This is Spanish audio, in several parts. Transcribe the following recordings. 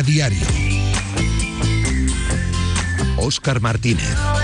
Diario. Óscar Martínez.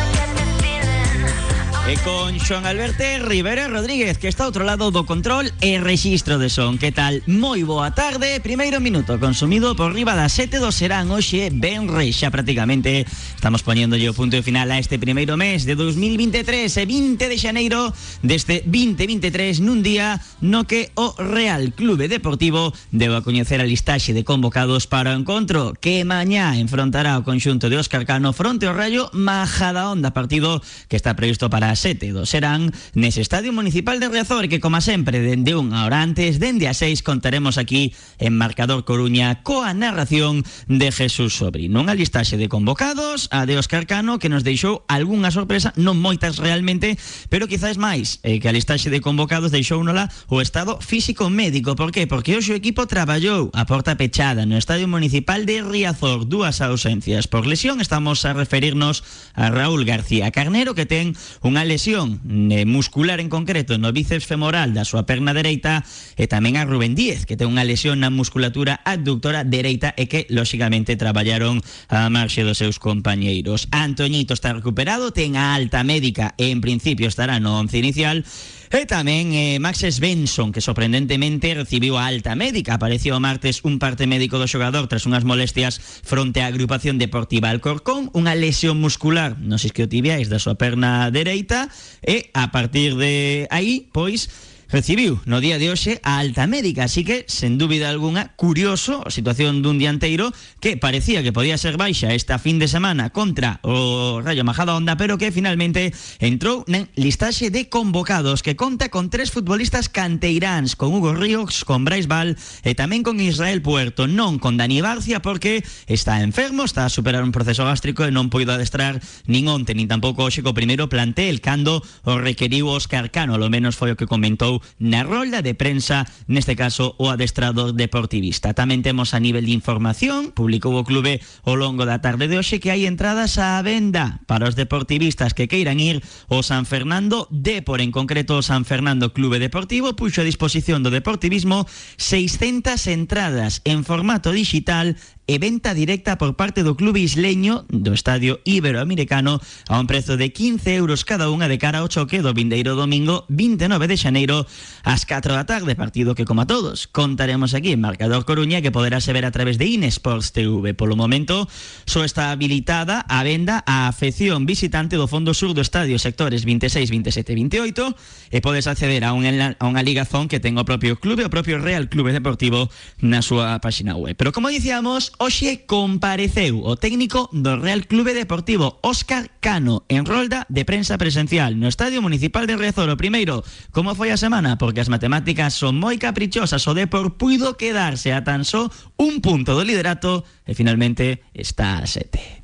E con Xoan Alberto Rivera Rodríguez Que está ao outro lado do control e registro de son. Que tal? Moi boa tarde. Primeiro minuto consumido por riba das 7 do serán. Oxe ben reixa prácticamente. Estamos poñéndolle o punto final a este primeiro mes de 2023 E 20 de xaneiro deste 2023 Nun día no que o Real Clube Deportivo Deu a coñecer a listaxe de convocados para o encontro Que mañá enfrontará o conxunto de Óscar Cano Fronte ao Rayo Majada Onda Partido que está previsto para 7 do serán nese Estadio Municipal de Riazor que, como sempre, dende unha hora antes, dende a 6, contaremos aquí en Marcador Coruña coa narración de Jesús Sobrino. Unha listaxe de convocados, a de Óscar Cano, que nos deixou algunha sorpresa, non moitas realmente, pero quizás máis eh, que a listaxe de convocados deixou nola o estado físico médico. Por qué? Porque hoxe o equipo traballou a porta pechada no Estadio Municipal de Riazor. Dúas ausencias por lesión. Estamos a referirnos a Raúl García Carnero, que ten unha lesión eh, muscular en concreto no bíceps femoral da súa perna dereita e tamén a Rubén Díez, que ten unha lesión na musculatura adductora dereita e que, lóxicamente, traballaron a marxe dos seus compañeiros. Antoñito está recuperado, ten alta médica e, en principio, estará no once inicial, E tamén eh, Max Svensson, que sorprendentemente recibiu a alta médica. Apareció martes un parte médico do xogador tras unhas molestias fronte á agrupación deportiva Alcorcón, unha lesión muscular, non sei que o tibiais da súa perna dereita, e a partir de aí, pois, recibiu no día de hoxe a alta médica, así que, sen dúbida alguna, curioso a situación dun dianteiro que parecía que podía ser baixa esta fin de semana contra o Rayo Majada Onda, pero que finalmente entrou na listaxe de convocados que conta con tres futbolistas canteiráns, con Hugo Ríos, con Brais Val e con Israel Puerto, non con Dani Barcia porque está enfermo, está a superar un proceso gástrico e non poido adestrar nin onte, nin tampouco hoxe co primeiro plantel, cando o requeriu Óscar Cano, lo menos foi o que comentou na rolda de prensa, neste caso o adestrador deportivista. Tamén temos a nivel de información, publicou o clube ao longo da tarde de hoxe que hai entradas á venda para os deportivistas que queiran ir ao San Fernando Depor, en concreto o San Fernando Clube Deportivo, puxo a disposición do deportivismo 600 entradas en formato digital e venta directa por parte do clube isleño do Estadio Iberoamericano a un prezo de 15 euros cada unha de cara ao choque do vindeiro domingo 29 de xaneiro ás 4 da tarde, partido que como a todos contaremos aquí en Marcador Coruña que poderase ver a través de Inesports TV. Polo momento só está habilitada a venda a afección visitante do fondo sur do estadio sectores 26, 27 e 28 e podes acceder a unha, a unha ligazón que ten o propio clube, o propio Real Clube Deportivo na súa página web. Pero como dicíamos, Hoxe compareceu o técnico do Real Clube Deportivo Óscar Cano en rolda de prensa presencial no Estadio Municipal de Riazor. O primeiro, como foi a semana? Porque as matemáticas son moi caprichosas. O Depor puido quedarse a tan só un punto do liderato e finalmente está a sete.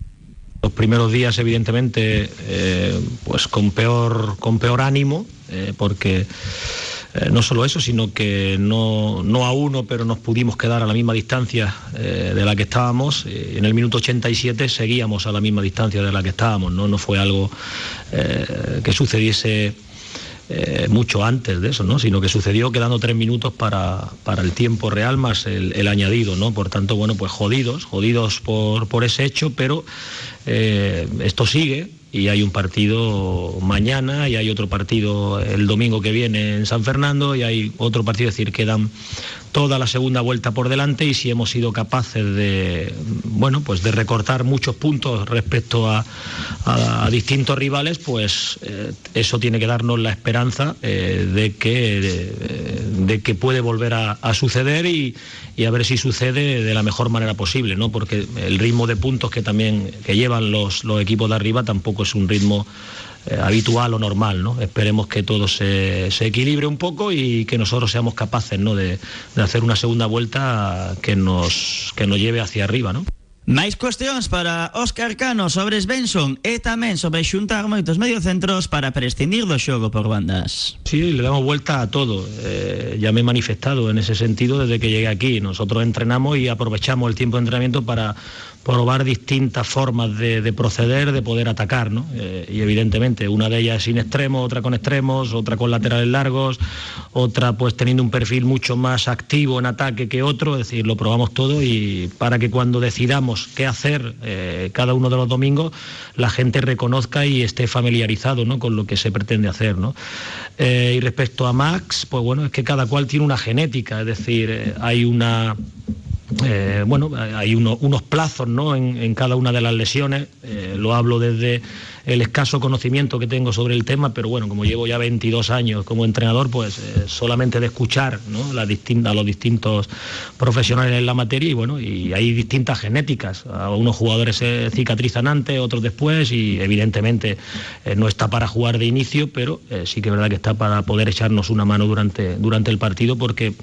Los primeros días, evidentemente, eh, pues con peor, con peor ánimo, eh, porque eh, no solo eso, sino que no, no, a uno, pero nos pudimos quedar a la misma distancia eh, de la que estábamos. Eh, en el minuto 87 seguíamos a la misma distancia de la que estábamos, no, no fue algo que sucediese mucho antes de eso, ¿no? sino que sucedió quedando tres minutos para, para el tiempo real más el, añadido. ¿no? Por tanto, bueno, pues jodidos, jodidos por, por ese hecho, pero esto sigue y hay un partido mañana y hay otro partido el domingo que viene en San Fernando y hay otro partido, es decir, quedan toda la segunda vuelta por delante y si hemos sido capaces de bueno pues de recortar muchos puntos respecto a, distintos rivales pues eh, eso tiene que darnos la esperanza eh, de que de, de, que puede volver a, a suceder y, y, a ver si sucede de la mejor manera posible no porque el ritmo de puntos que también que llevan los, los equipos de arriba tampoco es un ritmo eh, habitual o normal, ¿no? Esperemos que todo se, se, equilibre un poco y que nosotros seamos capaces, ¿no? De, de hacer una segunda vuelta que nos, que nos lleve hacia arriba, ¿no? Máis cuestións para Óscar Cano sobre Svensson e tamén sobre xuntar moitos mediocentros para prescindir do xogo por bandas. Sí, le damos vuelta a todo. Eh, ya me he manifestado en ese sentido desde que llegué aquí. Nosotros entrenamos y aprovechamos el tiempo de entrenamiento para probar distintas formas de, proceder, de poder atacar, ¿no? Eh, y evidentemente una de ellas sin extremos, otra con extremos, otra con laterales largos, otra pues teniendo un perfil mucho más activo en ataque que otro, es decir, lo probamos todo y para que cuando decidamos qué hacer eh, cada uno de los domingos, la gente reconozca y esté familiarizado ¿no? con lo que se pretende hacer. ¿no? Eh, y respecto a Max, pues bueno, es que cada cual tiene una genética, es decir, hay una eh, bueno, hay unos plazos ¿no? en, cada una de las lesiones, eh, lo hablo desde el escaso conocimiento que tengo sobre el tema, pero bueno, como llevo ya 22 años como entrenador, pues eh, solamente de escuchar a los distintos profesionales en la materia y bueno, y hay distintas genéticas. A unos jugadores se cicatrizan antes, otros después y evidentemente no está para jugar de inicio, pero sí que es verdad que está para poder echarnos una mano durante, durante el partido porque,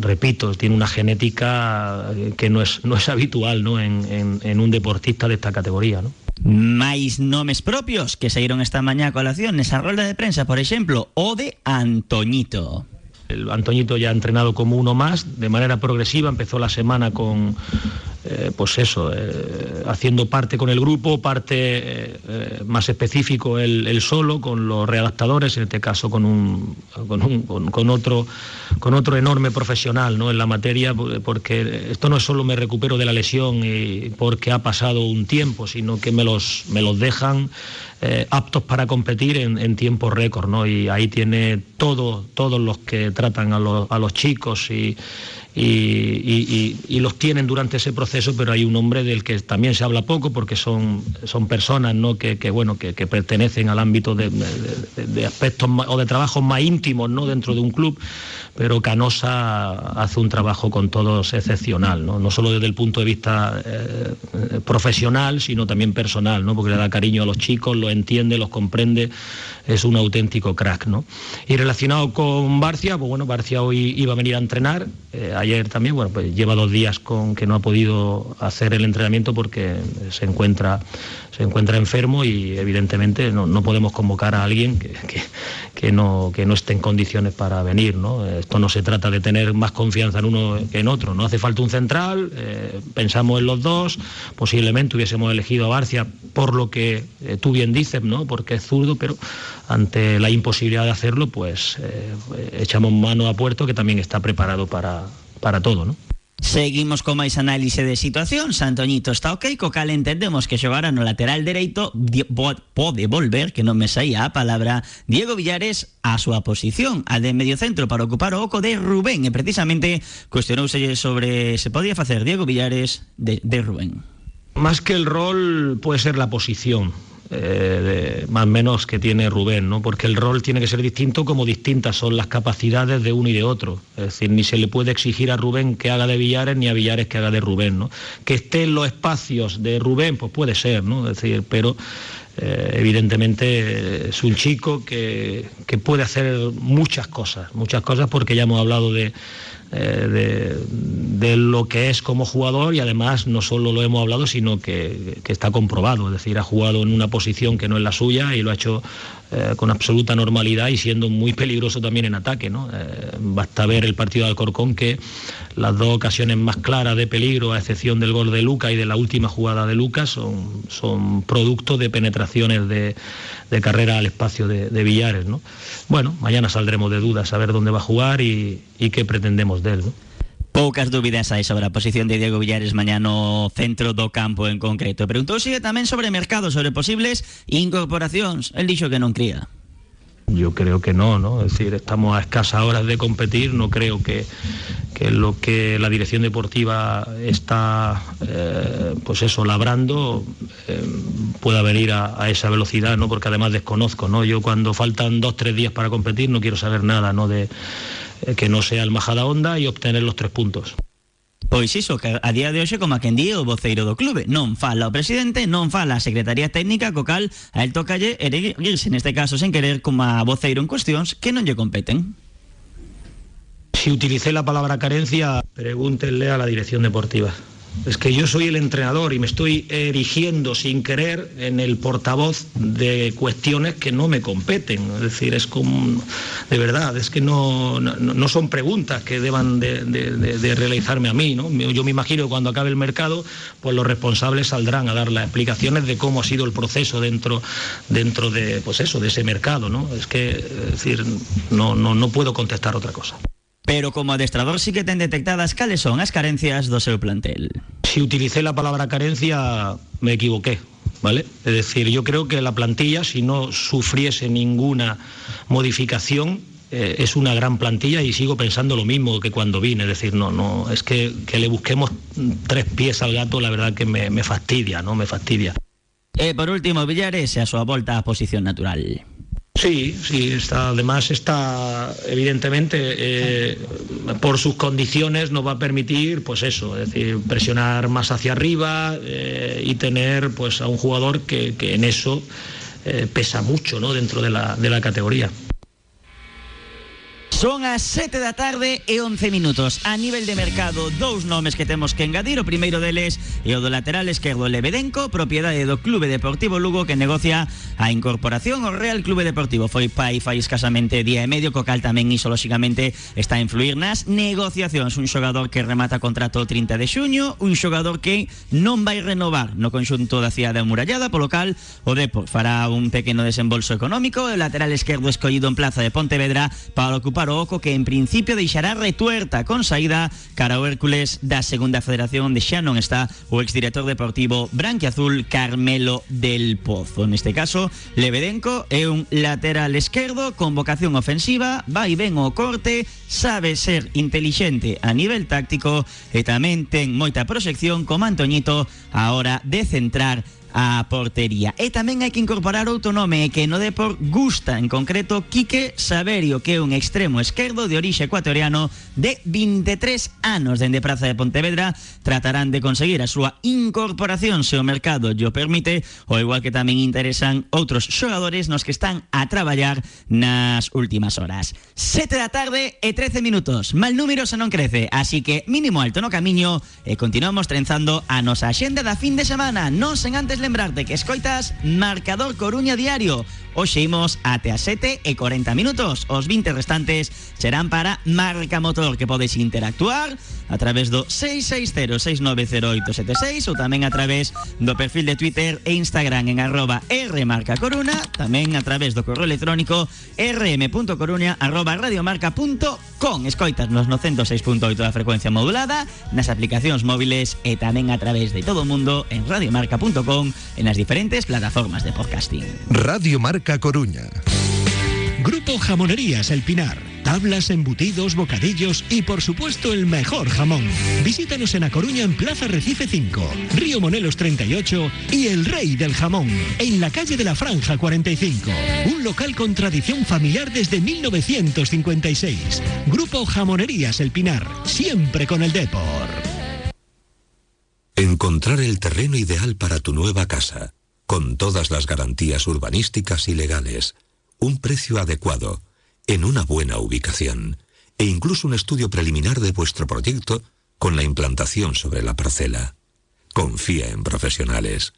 repito, tiene una genética que no es, no es habitual ¿no? En, en, un deportista de esta categoría. ¿no? Mais nomes propios que salieron esta mañana a colación esa rueda de prensa, por ejemplo, o de Antoñito. El Antoñito ya ha entrenado como uno más, de manera progresiva, empezó la semana con eh, pues eso, eh, haciendo parte con el grupo, parte eh, más específico él, solo, con los readaptadores, en este caso con, un, con, otro, con otro enorme profesional ¿no? en la materia, porque esto no es solo me recupero de la lesión y porque ha pasado un tiempo, sino que me los, me los dejan aptos para competir en, tiempo récord, ¿no? Y ahí tiene todo, todos los que tratan a los, a los chicos y y, los tienen durante ese proceso, pero hay un hombre del que también se habla poco porque son, son personas ¿no? que, bueno, que, pertenecen al ámbito de, aspectos o de trabajos más íntimos ¿no? dentro de un club, pero Canosa hace un trabajo con todos excepcional, no, no solo desde el punto de vista eh, profesional, sino también personal, ¿no? porque le da cariño a los chicos, los entiende, los comprende, es un auténtico crack. ¿no? Y relacionado con Barcia, pues bueno, Barcia hoy iba a venir a entrenar. Eh, ayer también, bueno, pues lleva dos días con que no ha podido hacer el entrenamiento porque se encuentra, se encuentra enfermo y evidentemente no, podemos convocar a alguien que, no, que no esté en condiciones para venir. ¿no? Esto no se trata de tener más confianza en uno que en otro. No hace falta un central, eh, pensamos en los dos, posiblemente hubiésemos elegido a Barcia por lo que eh, tú bien dices, ¿no? porque es zurdo, pero ante la imposibilidad de hacerlo, pues eh, echamos mano a Puerto, que también está preparado para, para todo, ¿no? Seguimos con máis análise de situación. Santoñito está ok, co cal entendemos que xogará no lateral dereito Pode volver, que non me saía a palabra Diego Villares a súa posición. A de medio centro para ocupar o oco de Rubén E precisamente cuestionouse sobre Se podía facer Diego Villares de, de Rubén. Más que el rol puede ser la posición eh, más o menos que tiene Rubén, ¿no? porque el rol tiene que ser distinto como distintas son las capacidades de uno y de otro. Es decir, ni se le puede exigir a Rubén que haga de Villares ni a Villares que haga de Rubén. ¿no? Que esté en los espacios de Rubén, pues puede ser, ¿no? es decir, pero eh, evidentemente es un chico que, que puede hacer muchas cosas, muchas cosas porque ya hemos hablado de eh, de, lo que es como jugador y además no solo lo hemos hablado, sino que, está comprobado, es decir, ha jugado en una posición que no es la suya y lo ha hecho eh, con absoluta normalidad y siendo muy peligroso también en ataque. ¿no? Eh, basta ver el partido de Alcorcón que las dos ocasiones más claras de peligro, a excepción del gol de Lucas y de la última jugada de Lucas, son, son producto de penetraciones de, carrera al espacio de, Villares. ¿no? Bueno, mañana saldremos de dudas a ver dónde va a jugar y, qué pretendemos de él. Poucas dúbidas hai sobre a posición de Diego Villares mañá no centro do campo en concreto. Preguntouse tamén sobre mercado, sobre posibles incorporacións. El dixo que non cría. Yo creo que no, ¿no? Es decir, estamos a escasas horas de competir, no creo que, que lo que la dirección deportiva está, eh, pues eso, labrando, eh, pueda venir a, a, esa velocidad, ¿no? Porque además desconozco, ¿no? Yo cuando faltan dos, tres días para competir no quiero saber nada, ¿no? De, que no sea el Majada Onda y obtener los tres puntos. Pois iso, que a día de hoxe como a quen di o voceiro do clube. Non fala o presidente, non fala a Secretaría Técnica Co cal a el tocalle erguirse neste caso sen querer como a voceiro en cuestións que non lle competen. Si utilicé la palabra carencia, pregúntenle a la dirección deportiva es que yo soy el entrenador y me estoy erigiendo sin querer en el portavoz de cuestiones que no me competen. Es decir, es como, de verdad, es que no, no, son preguntas que deban de, realizarme a mí. ¿no? Yo me imagino que cuando acabe el mercado, pues los responsables saldrán a dar las explicaciones de cómo ha sido el proceso dentro, dentro de, pues eso, de ese mercado. ¿no? Es que, es decir, no, no, no puedo contestar otra cosa. Pero como adestrador sí que ten detectadas cales son las carencias do seu plantel. Si utilicé la palabra carencia, me equivoqué. ¿Vale? Es decir, yo creo que la plantilla, si no sufriese ninguna modificación, eh, es una gran plantilla y sigo pensando lo mismo que cuando vine. Es decir, no, no, es que, que le busquemos tres pies al gato, la verdad que me, me fastidia, ¿no? Me fastidia. E por último, Villares a súa volta a posición natural. Sí, sí, está, además está evidentemente eh, por sus condiciones nos va a permitir, pues eso, es decir, presionar más hacia arriba eh, y tener pues a un jugador que, que en eso eh, pesa mucho ¿no? dentro de la, de la categoría. Son as 7 da tarde e 11 minutos. A nivel de mercado, dous nomes que temos que engadir. O primeiro deles é o do lateral esquerdo Lebedenco, propiedade do Clube Deportivo Lugo que negocia a incorporación ao Real Clube Deportivo. Foi pai fai escasamente día e medio, co cal tamén iso lóxicamente está a influir nas negociacións. Un xogador que remata contrato o 30 de xuño, un xogador que non vai renovar no conxunto da cidade amurallada, polo cal o Depor fará un pequeno desembolso económico. O lateral esquerdo escollido en plaza de Pontevedra para ocupar Oco que en principio deixará retuerta con saída cara Hércules da Segunda Federación de xa non está o exdirector deportivo branquiazul Carmelo del Pozo. Neste caso, Lebedenco é un lateral esquerdo con vocación ofensiva, vai ben o corte, sabe ser inteligente a nivel táctico e tamén ten moita proxección como Antoñito a hora de centrar a portería. E tamén hai que incorporar outro nome que no Depor gusta, en concreto Quique Saberio, que é un extremo esquerdo de orixe ecuatoriano de 23 anos dende Praza de Pontevedra. Tratarán de conseguir a súa incorporación se o mercado yo permite, ou igual que tamén interesan outros xogadores nos que están a traballar nas últimas horas. 7 da tarde e 13 minutos. Mal número se non crece, así que mínimo alto no camiño e continuamos trenzando a nosa axenda da fin de semana, non sen antes lembrarte que escoitas Marcador Coruña Diario. Hoxe imos até a 7 e 40 minutos. Os 20 restantes serán para Marca Motor, que podes interactuar a través do 660690876 ou tamén a través do perfil de Twitter e Instagram en arroba rmarcacoruna, tamén a través do correo electrónico rm.coruña arroba radiomarca.com. Escoitas nos no 106.8 da frecuencia modulada, nas aplicacións móviles e tamén a través de todo o mundo en radiomarca.com en las diferentes plataformas de podcasting. Radio Marca Coruña. Grupo Jamonerías El Pinar. Tablas, embutidos, bocadillos y por supuesto el mejor jamón. Visítanos en A Coruña en Plaza Recife 5, Río Monelos 38 y El Rey del Jamón, en la calle de la Franja 45. Un local con tradición familiar desde 1956. Grupo Jamonerías El Pinar, siempre con el Depor. Encontrar el terreno ideal para tu nueva casa, con todas las garantías urbanísticas y legales, un precio adecuado, en una buena ubicación, e incluso un estudio preliminar de vuestro proyecto con la implantación sobre la parcela. Confía en profesionales.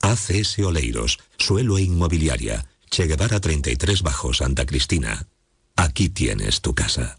ACS Oleiros, Suelo e Inmobiliaria, Che Guevara 33 Bajo Santa Cristina. Aquí tienes tu casa.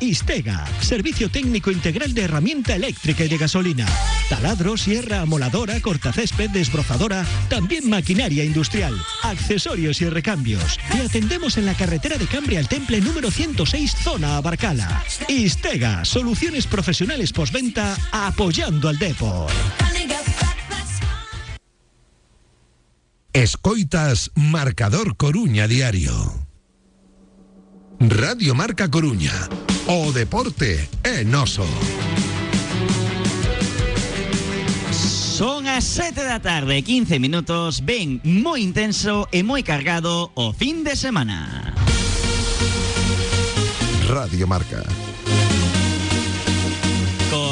Istega, servicio técnico integral de herramienta eléctrica y de gasolina. Taladro, sierra, amoladora, cortacésped, desbrozadora, también maquinaria industrial, accesorios y recambios. Te atendemos en la carretera de Cambria al Temple número 106, zona Abarcala. Istega, soluciones profesionales postventa apoyando al Depor. Escoitas Marcador Coruña Diario. Radio Marca Coruña. O deporte en oso. Son mañá, 7 da tarde, 15 minutos, ven moi intenso e moi cargado o fin de semana. Radio Marca.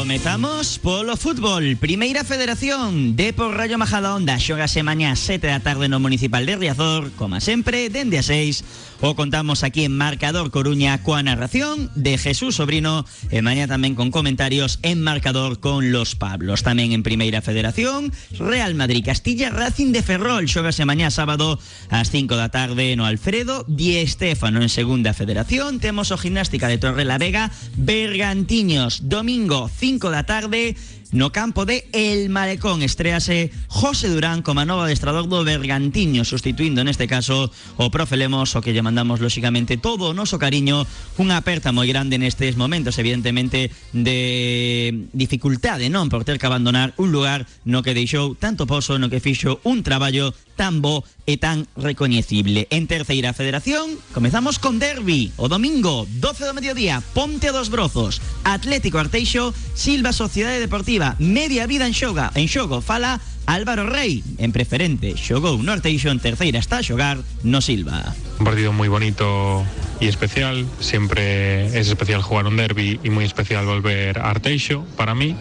Comezamos polo fútbol. Primeira Federación Depor Rayo Majadahonda. Xogase mañá 7 da tarde no Municipal de Riazor Como sempre, dende a 6 O contamos aquí en Marcador Coruña Coa narración de Jesús Sobrino E mañá tamén con comentarios en Marcador con Los Pablos. Tamén en Primeira Federación Real Madrid Castilla Racing de Ferrol. Xogase mañá sábado ás 5 da tarde no Alfredo Di Estéfano en Segunda Federación Temos o Gimnástica de Torre la Vega Bergantiños. Domingo 5 5 da tarde no campo de El Malecón estrease José Durán como nova adestrador do Bergantiño sustituindo neste caso o profe Lemos o que lle mandamos lóxicamente todo o noso cariño unha aperta moi grande nestes momentos evidentemente de dificultade non por ter que abandonar un lugar no que deixou tanto pozo no que fixo un traballo tan bo e tan recoñecible. En terceira federación, comezamos con derbi. O domingo, 12 do mediodía, Ponte a dos Brozos, Atlético Arteixo, Silva Sociedade Deportiva, Media Vida en Xoga. En Xogo fala Álvaro Rey, en preferente, xogou no Arteixo en terceira está a no Silva. Un partido muy bonito y especial, siempre es especial jugar un derby y muy especial volver a Arteixo para mí.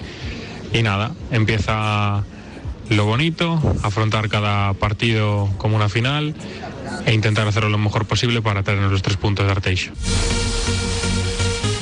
Y nada, empieza lo bonito, afrontar cada partido como una final e intentar hacerlo lo mejor posible para tener los tres puntos de Arteixo.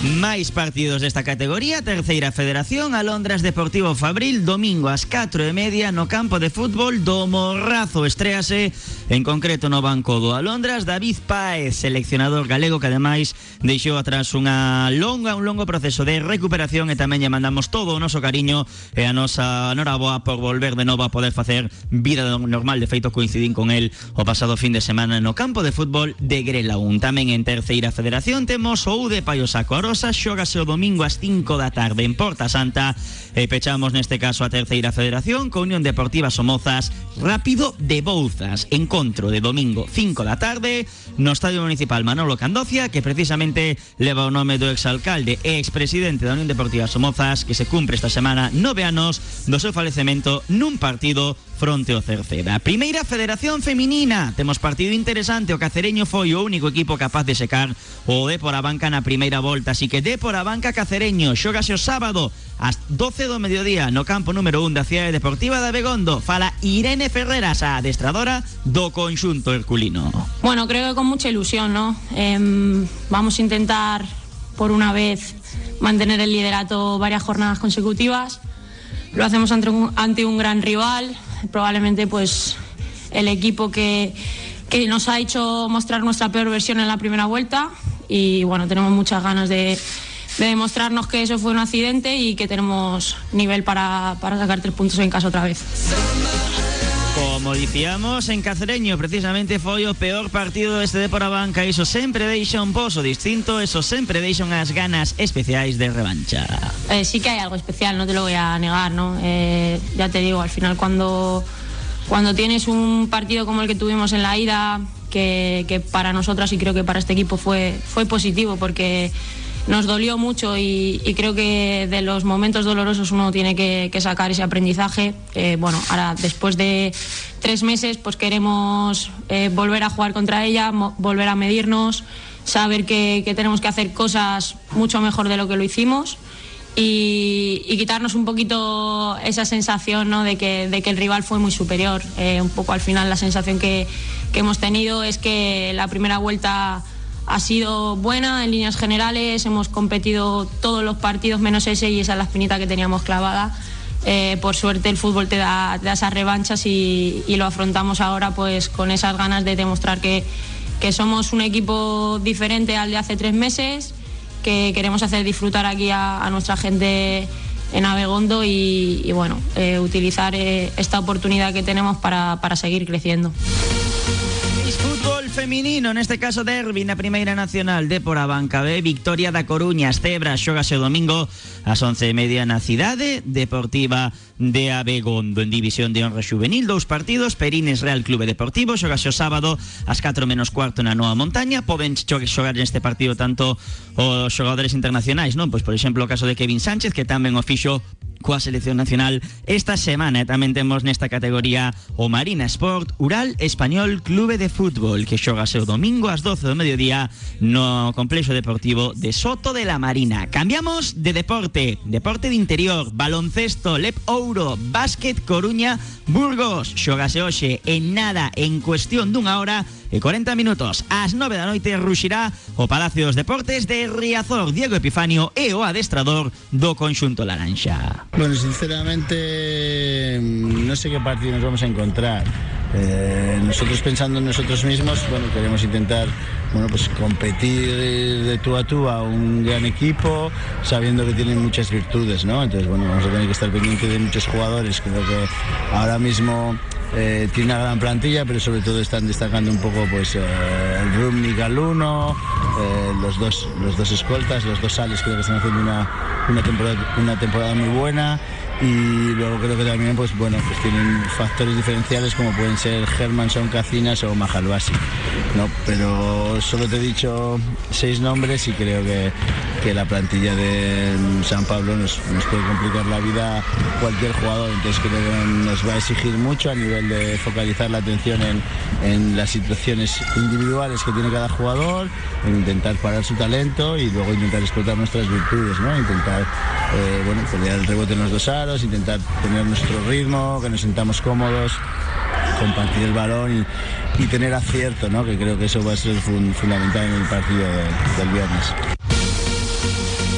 Máis partidos desta categoría Terceira Federación Alondras Deportivo Fabril Domingo ás 4 e media No campo de fútbol do Morrazo. Estréase en concreto no banco do Alondras. David Páez, seleccionador galego Que ademais deixou atrás unha longa Un longo proceso de recuperación E tamén lle mandamos todo o noso cariño E a nosa noraboa por volver de novo A poder facer vida normal. De feito coincidín con el o pasado fin de semana No campo de fútbol de Grelaún Tamén en Terceira Federación Temos o de Payosaco Arosa Rosa xógase o domingo ás 5 da tarde en Porta Santa e pechamos neste caso a terceira federación con Unión Deportiva Somozas Rápido de Bouzas encontro de domingo 5 da tarde no Estadio Municipal Manolo Candocia que precisamente leva o nome do exalcalde e expresidente da Unión Deportiva Somozas que se cumpre esta semana nove anos do seu falecemento nun partido fronte ao Cerceda. Primeira Federación Feminina. Temos partido interesante. O Cacereño foi o único equipo capaz de secar o Depor a banca na primeira volta. Así que Depor a banca Cacereño. Xógase o sábado ás 12 do mediodía no campo número 1 da Cidade Deportiva de Begondo. Fala Irene Ferreras, a adestradora do conxunto herculino. Bueno, creo que con mucha ilusión, ¿no? Eh, vamos a intentar por una vez mantener el liderato varias jornadas consecutivas. Lo hacemos ante un, ante un gran rival, probablemente pues el equipo que, que nos ha hecho mostrar nuestra peor versión en la primera vuelta y bueno, tenemos muchas ganas de, de demostrarnos que eso fue un accidente y que tenemos nivel para, para sacar tres puntos en casa otra vez. Como dicíamos en Cacereño, precisamente foi o peor partido este de por a banca Iso sempre deixa un pozo distinto Eso sempre deixa unhas ganas especiais de revancha Eh, sí que hay algo especial, no te lo voy a negar, ¿no? Eh, ya te digo, al final cuando, cuando tienes un partido como el que tuvimos en la ida, que, para nosotras y creo que para este equipo fue, fue positivo porque nos dolió mucho y, creo que de los momentos dolorosos uno tiene que, sacar ese aprendizaje. Bueno, ahora después de tres meses pues queremos eh, volver a jugar contra ella, volver a medirnos, saber que tenemos que hacer cosas mucho mejor de lo que lo hicimos y, quitarnos un poquito esa sensación ¿no? de, que, de que el rival fue muy superior. Eh, un poco al final la sensación que, hemos tenido es que la primera vuelta ha sido buena en líneas generales, hemos competido todos los partidos menos ese y esa es la espinita que teníamos clavada. Eh, por suerte el fútbol te da, te esas revanchas y, y lo afrontamos ahora pues con esas ganas de demostrar que, que somos un equipo diferente al de hace tres meses, que queremos hacer disfrutar aquí a, nuestra gente en Abegondo y, y, bueno, eh, utilizar eh, esta oportunidad que tenemos para, para seguir creciendo. Fútbol feminino, neste caso derbi na Primeira Nacional de por a banca B. Victoria da Coruña, as Cebras xógase o domingo ás 11 e na cidade Deportiva de Abegondo en División de Honra Juvenil Dous partidos, Perines Real Clube Deportivo Xógase o sábado ás 4 menos cuarto na Noa Montaña. Poden xo- xogar neste partido tanto os xogadores internacionais non? Pois por exemplo o caso de Kevin Sánchez que tamén o fixo coa selección nacional esta semana. E tamén temos nesta categoría o Marina Sport Ural Español Clube de Fútbol que xogase o domingo ás 12 do mediodía no complexo deportivo de Soto de la Marina. Cambiamos de deporte, deporte de interior, baloncesto, Lep Ouro, básquet Coruña, Burgos, xogase hoxe en nada en cuestión dunha hora e 40 minutos ás 9 da noite ruxirá o Palacio Deportes de Riazor Diego Epifanio e o adestrador do conxunto Laranxa. Bueno, sinceramente no sé qué partido nos vamos a encontrar. Eh, nosotros pensando en nosotros mismos, bueno, queremos intentar bueno, pues competir de tú a tú a un gran equipo, sabiendo que tienen muchas virtudes, ¿no? Entonces, bueno, vamos a tener que estar pendientes de muchos jugadores. Creo que ahora mismo eh, tiene una gran plantilla, pero sobre todo están destacando un poco pues eh, el Rumnik al eh, los, dos, los dos escoltas, los dos sales creo que están haciendo una, una, temporada, una temporada muy buena y luego creo que también pues bueno pues tienen factores diferenciales como pueden ser Hermanson, Cacinas o Majalbasi no pero solo te he dicho seis nombres y creo que, que la plantilla de San Pablo nos, puede complicar la vida cualquier jugador entonces creo que nos va a exigir mucho a nivel de focalizar la atención en, en las situaciones individuales que tiene cada jugador en intentar parar su talento y luego intentar explotar nuestras virtudes ¿no? intentar eh, bueno pelear el rebote en los dos aros intentar tener nuestro ritmo, que nos sintamos cómodos, compartir el balón y, y tener acierto, ¿no? que creo que eso va a ser fun fundamental en el partido de, del viernes.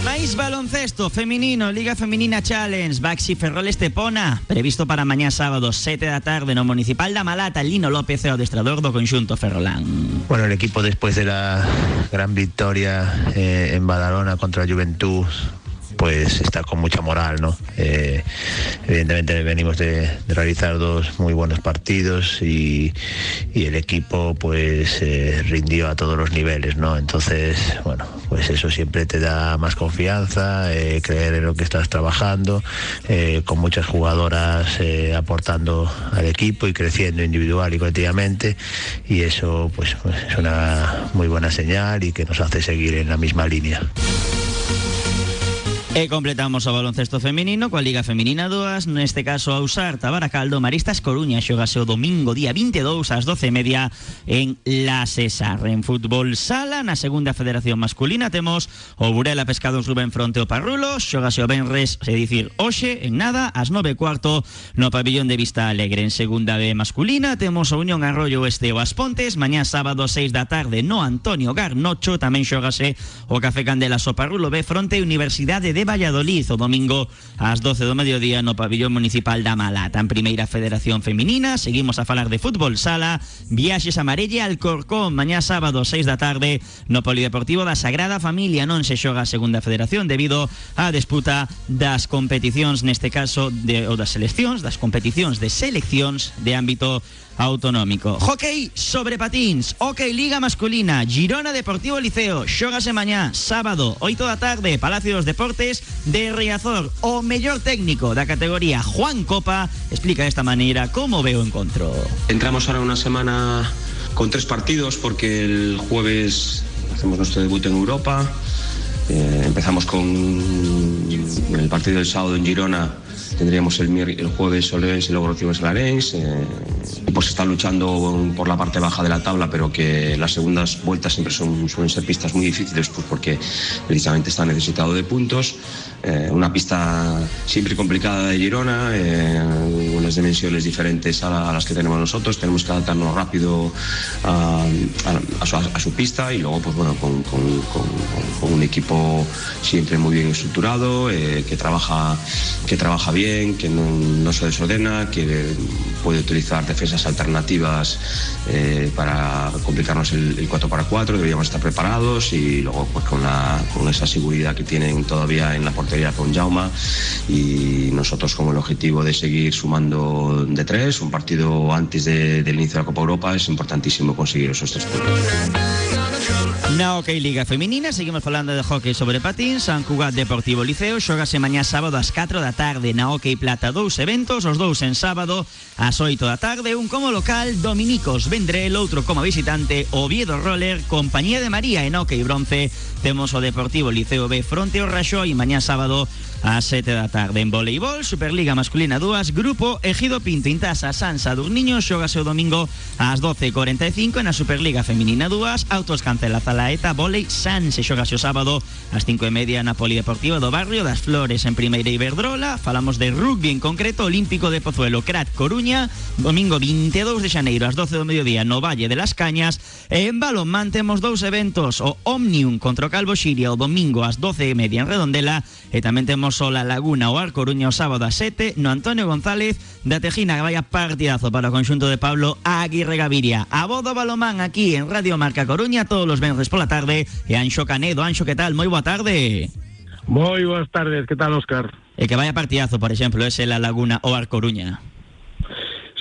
Mais baloncesto feminino, Liga Feminina Challenge, Baxi Ferrol Estepona, previsto para mañá sábado 7 da tarde no Municipal da Malata, Lino López é o adestrador do conxunto Ferrolán. Bueno, el equipo después de la gran victoria eh, en Badalona contra Juventud pues está con mucha moral, ¿no? Eh, evidentemente venimos de, realizar dos muy buenos partidos y, el equipo pues eh, rindió a todos los niveles, ¿no? Entonces, bueno, pues eso siempre te da más confianza, eh, creer en lo que estás trabajando, con muchas jugadoras aportando al equipo y creciendo individual y colectivamente y eso pues es una muy buena señal y que nos hace seguir en la misma línea. E completamos o baloncesto feminino coa Liga Feminina 2, neste caso a usar Tabaracaldo, Maristas Coruña xogase o domingo día 22 ás 12 e en La César. En fútbol sala, na segunda federación masculina temos o Burela Pescados Rubén fronte o Parrulo, xogase o Benres, é dicir, hoxe en nada ás 9 cuarto no pabellón de Vista Alegre. En segunda B masculina temos o Unión Arroyo Oeste o As Pontes, mañá sábado 6 da tarde no Antonio Garnocho, tamén xogase o Café Candela o Parrulo B fronte Universidade de Valladolid o domingo ás 12 do mediodía no pabillón municipal da Malata. En primeira federación feminina, seguimos a falar de fútbol sala, viaxes a Marelle al Corcón, mañá sábado 6 da tarde no Polideportivo da Sagrada Familia. Non se xoga a segunda federación debido á disputa das competicións, neste caso, de, ou das seleccións, das de seleccións de ámbito autonómico. Hockey sobre patins, Hockey Liga Masculina, Girona Deportivo Liceo, xógase mañá, sábado, 8 da tarde, Palacio dos Deportes de Riazor. O mellor técnico da categoría, Juan Copa, explica de esta maneira como veo o encontro. Entramos ahora una semana con tres partidos porque el jueves hacemos nuestro debut en Europa. Eh, empezamos con el partido del sábado en Girona tendríamos el, el jueves Solés y luego recibimos el Arenys. Eh, pues está luchando por la parte baja de la tabla, pero que las segundas vueltas siempre son, suelen ser pistas muy difíciles pues porque precisamente está necesitado de puntos. Eh, una pista siempre complicada de Girona, eh, unas dimensiones diferentes a, la, a, las que tenemos nosotros. Tenemos que adaptarnos rápido a, su, pista y luego, pues bueno, con, un equipo siempre muy bien estructurado, eh, que, trabaja, que trabaja bien, que no, se desordena, que puede utilizar defensas alternativas para complicarnos el, el, 4 para 4, deberíamos estar preparados y luego pues con, con esa seguridad que tienen todavía en la portería con Jauma y nosotros con el objetivo de seguir sumando de tres, un partido antes de, del inicio de la Copa Europa, es importantísimo conseguir esos tres puntos. Na Liga Feminina seguimos falando de hockey sobre patins San Cugat Deportivo Liceo xogase mañá sábado ás 4 da tarde na OK Plata dous eventos, os dous en sábado ás 8 da tarde, un como local Dominicos Vendrell, outro como visitante Oviedo Roller, Compañía de María en OK Bronce temos o Deportivo Liceo B fronte ao Raxo e mañá sábado a 7 da tarde en voleibol, Superliga masculina 2, Grupo Ejido Pinto Intasa Sansa Durniño xogase o domingo ás 12:45 na Superliga feminina 2, Autos Cancela Zalaeta Volei San se xogase o sábado ás 5 e media na Polideportiva do Barrio das Flores en Primeira Iberdrola, falamos de rugby en concreto, Olímpico de Pozuelo Crat Coruña, domingo 22 de xaneiro ás 12 do mediodía no Valle de las Cañas, e en balonmán temos dous eventos, o Omnium contra Calvo Xiria o domingo ás 12 e media en Redondela, e tamén temos o La Laguna o Ar Coruña o sábado a 7 no Antonio González da Tejina que vaya partidazo para o conxunto de Pablo Aguirre Gaviria. A bodo balomán aquí en Radio Marca Coruña todos los venres pola tarde e Anxo Canedo. Anxo, que tal? Moi boa tarde. Moi boas tardes, que tal, Óscar? E que vaya partidazo, por exemplo, ese La Laguna o Ar Coruña.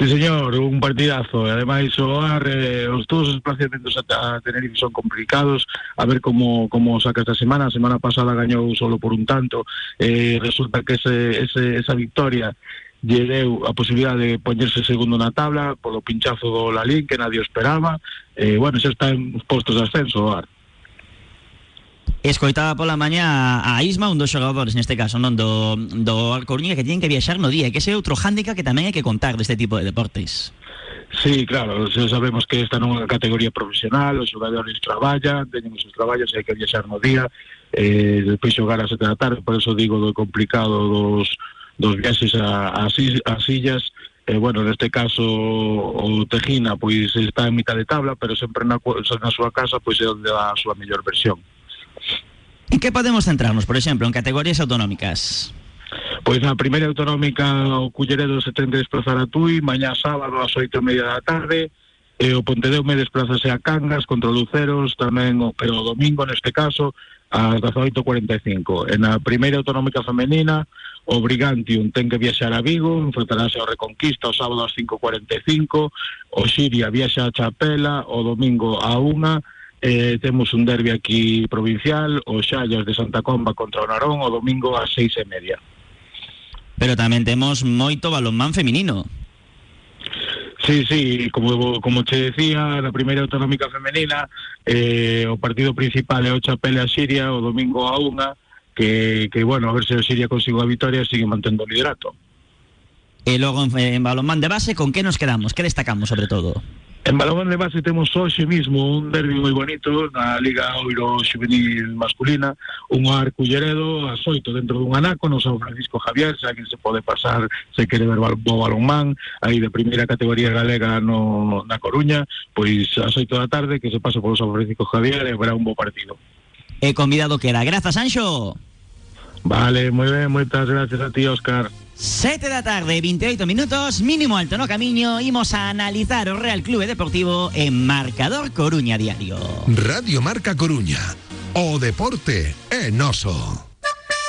Sí, señor, un partidazo. E ademais o AR, eh, os todos os desplazamentos a, a Tenerife son complicados. A ver como como saca esta semana. A semana pasada gañou solo por un tanto. Eh, resulta que ese, ese, esa victoria lle a posibilidade de poñerse segundo na tabla polo pinchazo do Lalín que nadie esperaba. Eh, bueno, xa está en postos de ascenso o AR. Escoitaba pola mañá a Isma, un dos xogadores neste caso, non do, do Alcoruña que tienen que viaxar no día, que ese é outro hándicap que tamén hai que contar deste tipo de deportes. Sí, claro, sabemos que esta non é categoría profesional, os xogadores traballan, teñen os seus traballos, hai que viaxar no día, eh, despois xogar a sete da tarde, por eso digo do complicado dos, dos viaxes a, a, a sillas, eh, bueno, neste caso o Tejina pois está en mitad de tabla, pero sempre na, na súa casa pois é onde dá a súa mellor versión. En que podemos centrarnos, por exemplo, en categorías autonómicas? Pois na primeira autonómica o Culleredo se ten que desplazar a Tui, mañá sábado ás oito e media da tarde, e o Pontedeume desplazase a Cangas contra Luceros tamén, pero o domingo neste caso ás 18.45. En a primeira autonómica femenina o Brigantium ten que viaxar a Vigo, enfrentarase ao Reconquista o sábado ás 5.45, o Xiria viaxa a Chapela o domingo a unha, eh, temos un derbi aquí provincial, o Xallas de Santa Comba contra o Narón o domingo ás seis e media. Pero tamén temos moito balonmán feminino. Sí, sí, como, como che decía, na primeira autonómica femenina, eh, o partido principal é o Chapele a Siria, o domingo a unha, que, que bueno, a ver se o Siria consigo a vitoria e sigue mantendo o liderato. E logo en, en balonmán de base, con que nos quedamos? Que destacamos sobre todo? En de base temos hoxe mismo un derbi moi bonito na Liga Oiro Juvenil Masculina, un ar culleredo a xoito dentro dun anaco no San Francisco Javier, xa que se pode pasar se quere ver o balonmán, aí de primeira categoría galega no, na Coruña, pois a xoito da tarde que se pasa polo San Francisco Javier e verá un bo partido. E convidado que era. Grazas, Anxo. Vale, moi ben, moitas gracias a ti, Óscar. 7 da tarde, 28 minutos, mínimo alto no camiño, imos a analizar o Real Clube Deportivo en Marcador Coruña Diario. Radio Marca Coruña, o deporte é noso.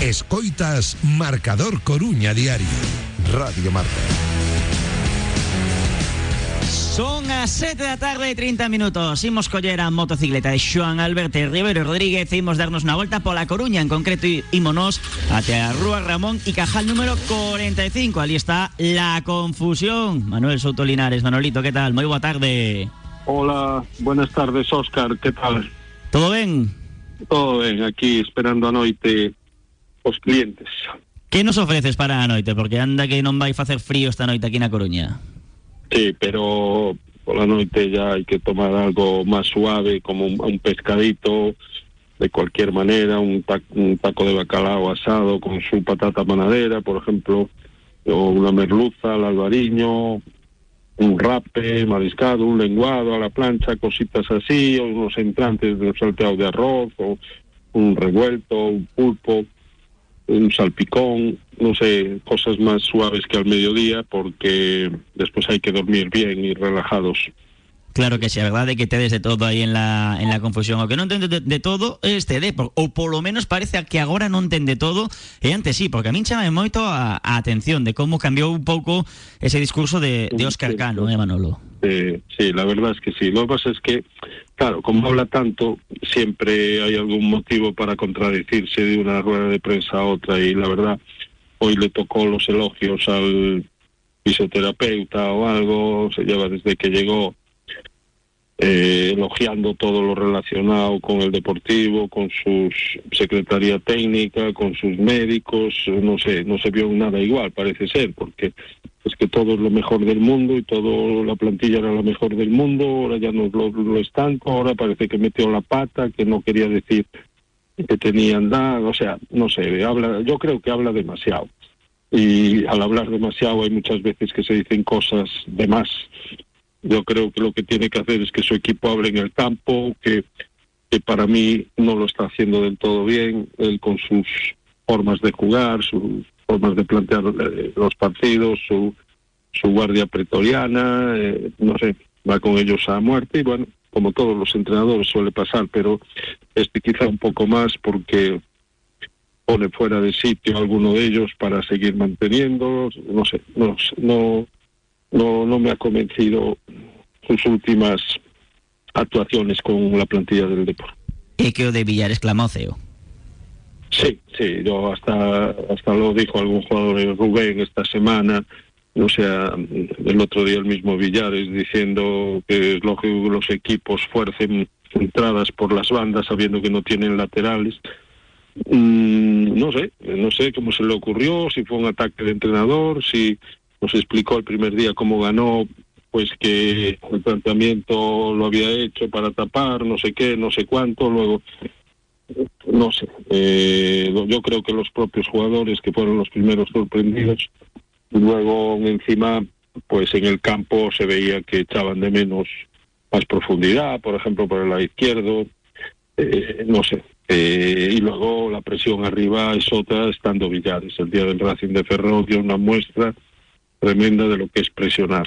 Escoitas Marcador Coruña Diario. Radio Marca. Son as 7 da tarde e 30 minutos Imos coller a motocicleta de Xoan Alberto Rivero Rodríguez E imos darnos unha volta pola Coruña En concreto ímonos até a Rúa Ramón e Cajal número 45 Ali está la confusión Manuel Souto Linares, Manolito, que tal? Moi boa tarde Hola, buenas tardes, Óscar, que tal? Todo ben? Todo ben, aquí esperando a noite os clientes. Que nos ofreces para a noite? Porque anda que non vai facer frío esta noite aquí na Coruña. Sí, pero pola noite ya hai que tomar algo máis suave, como un, un pescadito, de cualquier manera, un, ta un taco de bacalao asado con su patata manadera, por ejemplo, o una merluza al albariño, un rape mariscado, un lenguado a la plancha, cositas así, o unos entrantes de un salteado de arroz, o un revuelto, un pulpo, un salpicón, no sé, cosas más suaves que al mediodía, porque después hay que dormir bien y relajados. Claro que sí, a verdade é que tedes de todo aí en la, en la confusión O que non entende de, de todo este Depor Ou polo menos parece que agora non entende todo E antes sí, porque a min chame moito a, a atención De como cambiou un pouco ese discurso de, de Óscar Cano, Eh, sí, la verdad es que sí. Lo que pasa es que, claro, como habla tanto, siempre hay algún motivo para contradecirse de una rueda de prensa a otra y la verdad, hoy le tocó los elogios al fisioterapeuta o algo, se lleva desde que llegó eh, elogiando todo lo relacionado con el deportivo, con su secretaría técnica, con sus médicos, no sé, no se vio nada igual, parece ser, porque es que todo es lo mejor del mundo y todo la plantilla era la mejor del mundo, ahora ya no lo, lo es tanto, ahora parece que metió la pata, que no quería decir que tenían nada, o sea, no sé, habla, yo creo que habla demasiado. Y al hablar demasiado hay muchas veces que se dicen cosas de más. Yo creo que lo que tiene que hacer es que su equipo hable en el campo, que, para mí no lo está haciendo del todo bien, él con sus formas de jugar, sus formas de plantear eh, los partidos, su, su guardia pretoriana, eh, no sé, va con ellos a muerte y bueno, como todos los entrenadores suele pasar, pero este quizá un poco más porque pone fuera de sitio a alguno de ellos para seguir manteniendo, no sé, no, no, no, no me ha convencido sus últimas actuaciones con la plantilla del deporte. E que o de Villares Clamoceo. Sí, sí, yo hasta hasta lo dijo algún jugador eh, Rubén esta semana, o sea, el otro día el mismo Villares diciendo que es lógico que los equipos fuercen entradas por las bandas sabiendo que no tienen laterales. Mm, no sé, no sé cómo se le ocurrió, si fue un ataque de entrenador, si nos explicó el primer día cómo ganó, pues que el planteamiento lo había hecho para tapar, no sé qué, no sé cuánto, luego no sé, eh, yo creo que los propios jugadores que fueron los primeros sorprendidos, luego encima, pues en el campo se veía que echaban de menos más profundidad, por ejemplo, por el lado izquierdo, eh, no sé. Eh, y luego la presión arriba es otra, estando Villares. El día del Racing de Ferrol dio una muestra tremenda de lo que es presionar.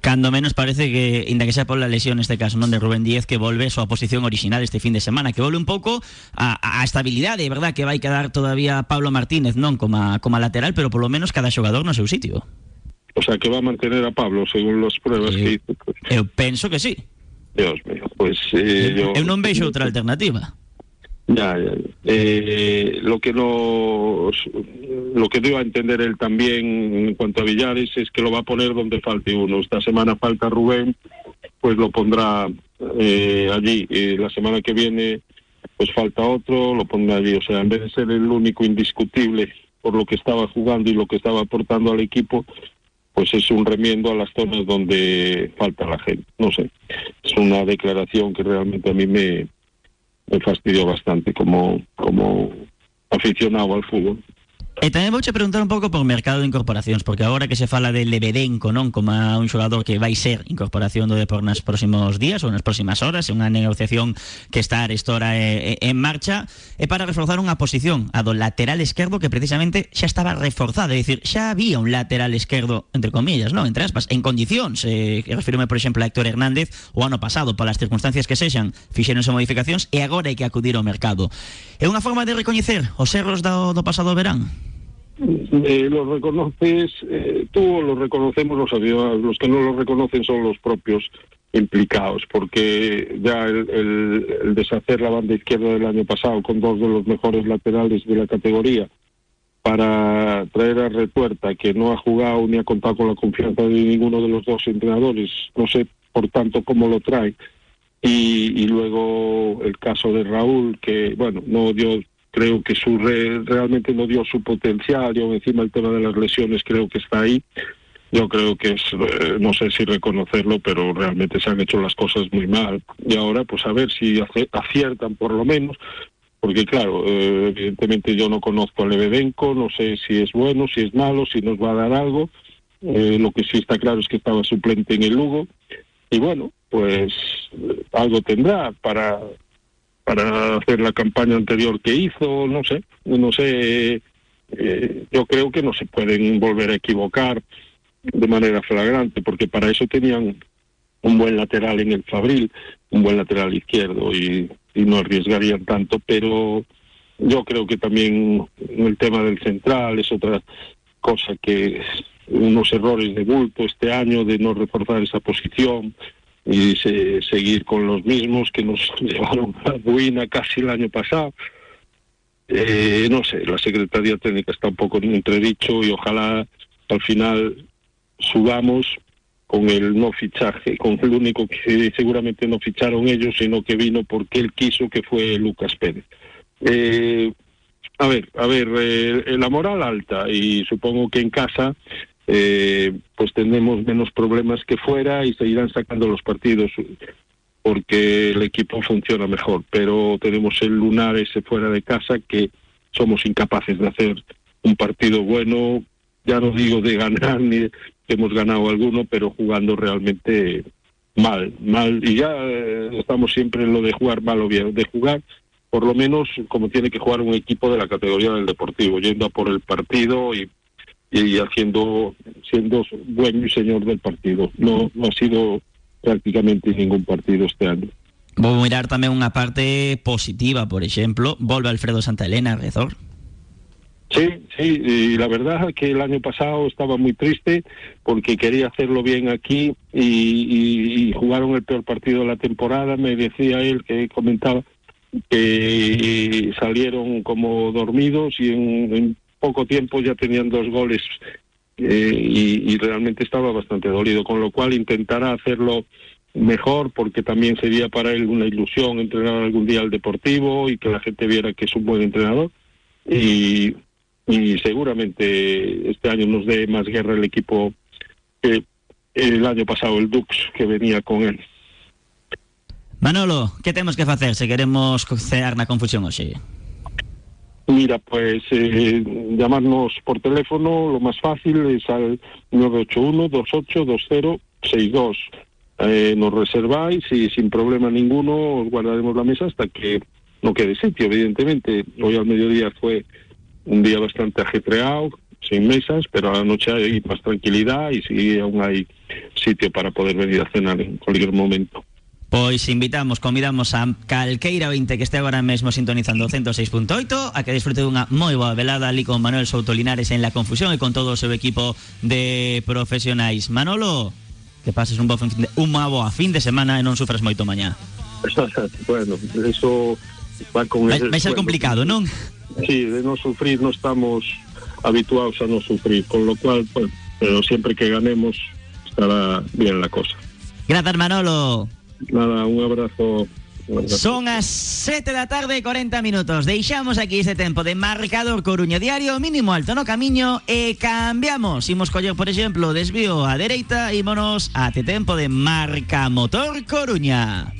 Cando menos parece que, inda que sea por la lesión neste caso, non de Rubén Díez, que volve a súa posición original este fin de semana, que volve un pouco a, a estabilidade, verdad, que vai quedar todavía Pablo Martínez, non como como lateral, pero polo menos cada xogador no seu sitio. O sea, que va a mantener a Pablo según las pruebas eu, que hizo. Pues, eu penso que sí. Dios mío, pues eh, eu, yo... eu non vexo outra alternativa. Ya, ya. Eh, lo que no lo que dio a entender él también en cuanto a Villares es que lo va a poner donde falte uno. Esta semana falta Rubén, pues lo pondrá eh, allí. La semana que viene, pues falta otro, lo pondrá allí. O sea, en vez de ser el único indiscutible por lo que estaba jugando y lo que estaba aportando al equipo, pues es un remiendo a las zonas donde falta la gente. No sé, es una declaración que realmente a mí me, me fastidió bastante como, como aficionado al fútbol. E tamén vouche preguntar un pouco por mercado de incorporacións, porque agora que se fala de Lebedenco, non, como un xogador que vai ser incorporación do Depor nas próximos días ou nas próximas horas, é unha negociación que está arestora eh, en marcha, é para reforzar unha posición, a do lateral esquerdo que precisamente xa estaba reforzada, é dicir, xa había un lateral esquerdo, entre comillas, non, entre aspas, en condicións, eh, refirme, por exemplo, a Héctor Hernández o ano pasado, polas circunstancias que sexan, fixeronse modificacións e agora hai que acudir ao mercado. É unha forma de recoñecer os erros do, do pasado verán? Eh, los reconoces eh, tú o los reconocemos los aficionados, los que no los reconocen son los propios implicados, porque ya el, el, el, deshacer la banda izquierda del año pasado con dos de los mejores laterales de la categoría para traer a Retuerta, que no ha jugado ni ha contado con la confianza de ninguno de los dos entrenadores, no sé por tanto cómo lo trae, y, y luego el caso de Raúl, que bueno, no dio creo que su re, realmente no dio su potencial, y encima el tema de las lesiones creo que está ahí. Yo creo que es, eh, no sé si reconocerlo, pero realmente se han hecho las cosas muy mal. Y ahora, pues a ver si aciertan por lo menos, porque claro, eh, evidentemente yo no conozco a Lebedenko, no sé si es bueno, si es malo, si nos va a dar algo. Eh, lo que sí está claro es que estaba suplente en el Lugo. Y bueno, pues algo tendrá para para hacer la campaña anterior que hizo, no sé, no sé, eh, yo creo que no se pueden volver a equivocar de manera flagrante, porque para eso tenían un buen lateral en el Fabril, un buen lateral izquierdo y, y no arriesgarían tanto, pero yo creo que también el tema del central es otra cosa que unos errores de bulto este año de no reforzar esa posición, y se, seguir con los mismos que nos llevaron a ruina casi el año pasado. Eh, no sé, la Secretaría Técnica está un poco en entredicho y ojalá al final subamos con el no fichaje, con el único que seguramente no ficharon ellos, sino que vino porque él quiso, que fue Lucas Pérez. Eh, a ver, a ver, eh, la moral alta y supongo que en casa eh, pues tendremos menos problemas que fuera y se irán sacando los partidos porque el equipo funciona mejor, pero tenemos el lunar ese fuera de casa que somos incapaces de hacer un partido bueno, ya no digo de ganar ni hemos ganado alguno, pero jugando realmente mal, mal, y ya eh, estamos siempre en lo de jugar mal o bien, de jugar por lo menos como tiene que jugar un equipo de la categoría del deportivo, yendo a por el partido y y haciendo siendo buen y señor del partido. No, no ha sido prácticamente ningún partido este año. Vou mirar tamén unha parte positiva, por exemplo, volve Alfredo Santa Elena, Rezor. Sí, sí, y la verdad es que el año pasado estaba muy triste porque quería hacerlo bien aquí y, y, y jugaron el peor partido de la temporada. Me decía él que comentaba que salieron como dormidos y en, en poco tiempo ya tenían dos goles eh, y, y, realmente estaba bastante dolido, con lo cual intentará hacerlo mejor porque también sería para él una ilusión entrenar algún día al Deportivo y que la gente viera que es un buen entrenador y, y seguramente este año nos dé más guerra el equipo que el año pasado el Dux que venía con él. Manolo, ¿qué tenemos que hacer si queremos cear na confusión hoxe? Mira, pues eh, llamarnos por teléfono, lo más fácil es al 981-282062. Eh, nos reserváis y sin problema ninguno os guardaremos la mesa hasta que no quede sitio, evidentemente. Hoy al mediodía fue un día bastante ajetreado, sin mesas, pero a la noche hay más tranquilidad y sí aún hay sitio para poder venir a cenar en cualquier momento. Pois invitamos, convidamos a calqueira 20 que este agora mesmo sintonizando 106.8 a que disfrute dunha moi boa velada ali con Manuel Souto Linares en La Confusión e con todo o seu equipo de profesionais. Manolo, que pases un bo fin de, unha boa fin de semana e non sufras moito mañá. bueno, eso va con... Vai, vai ser complicado, non? Sí, de non sufrir non estamos habituados a non sufrir, con lo cual, pues, pero siempre que ganemos estará bien la cosa. Gracias, Manolo. Nada, un abrazo. Son as 7 da tarde e 40 minutos. Deixamos aquí ese tempo de marcador Coruña Diario Mínimo alto no camiño E cambiamos. Imos coller, por exemplo, desvío a dereita Ímonos a te tempo de marca motor Coruña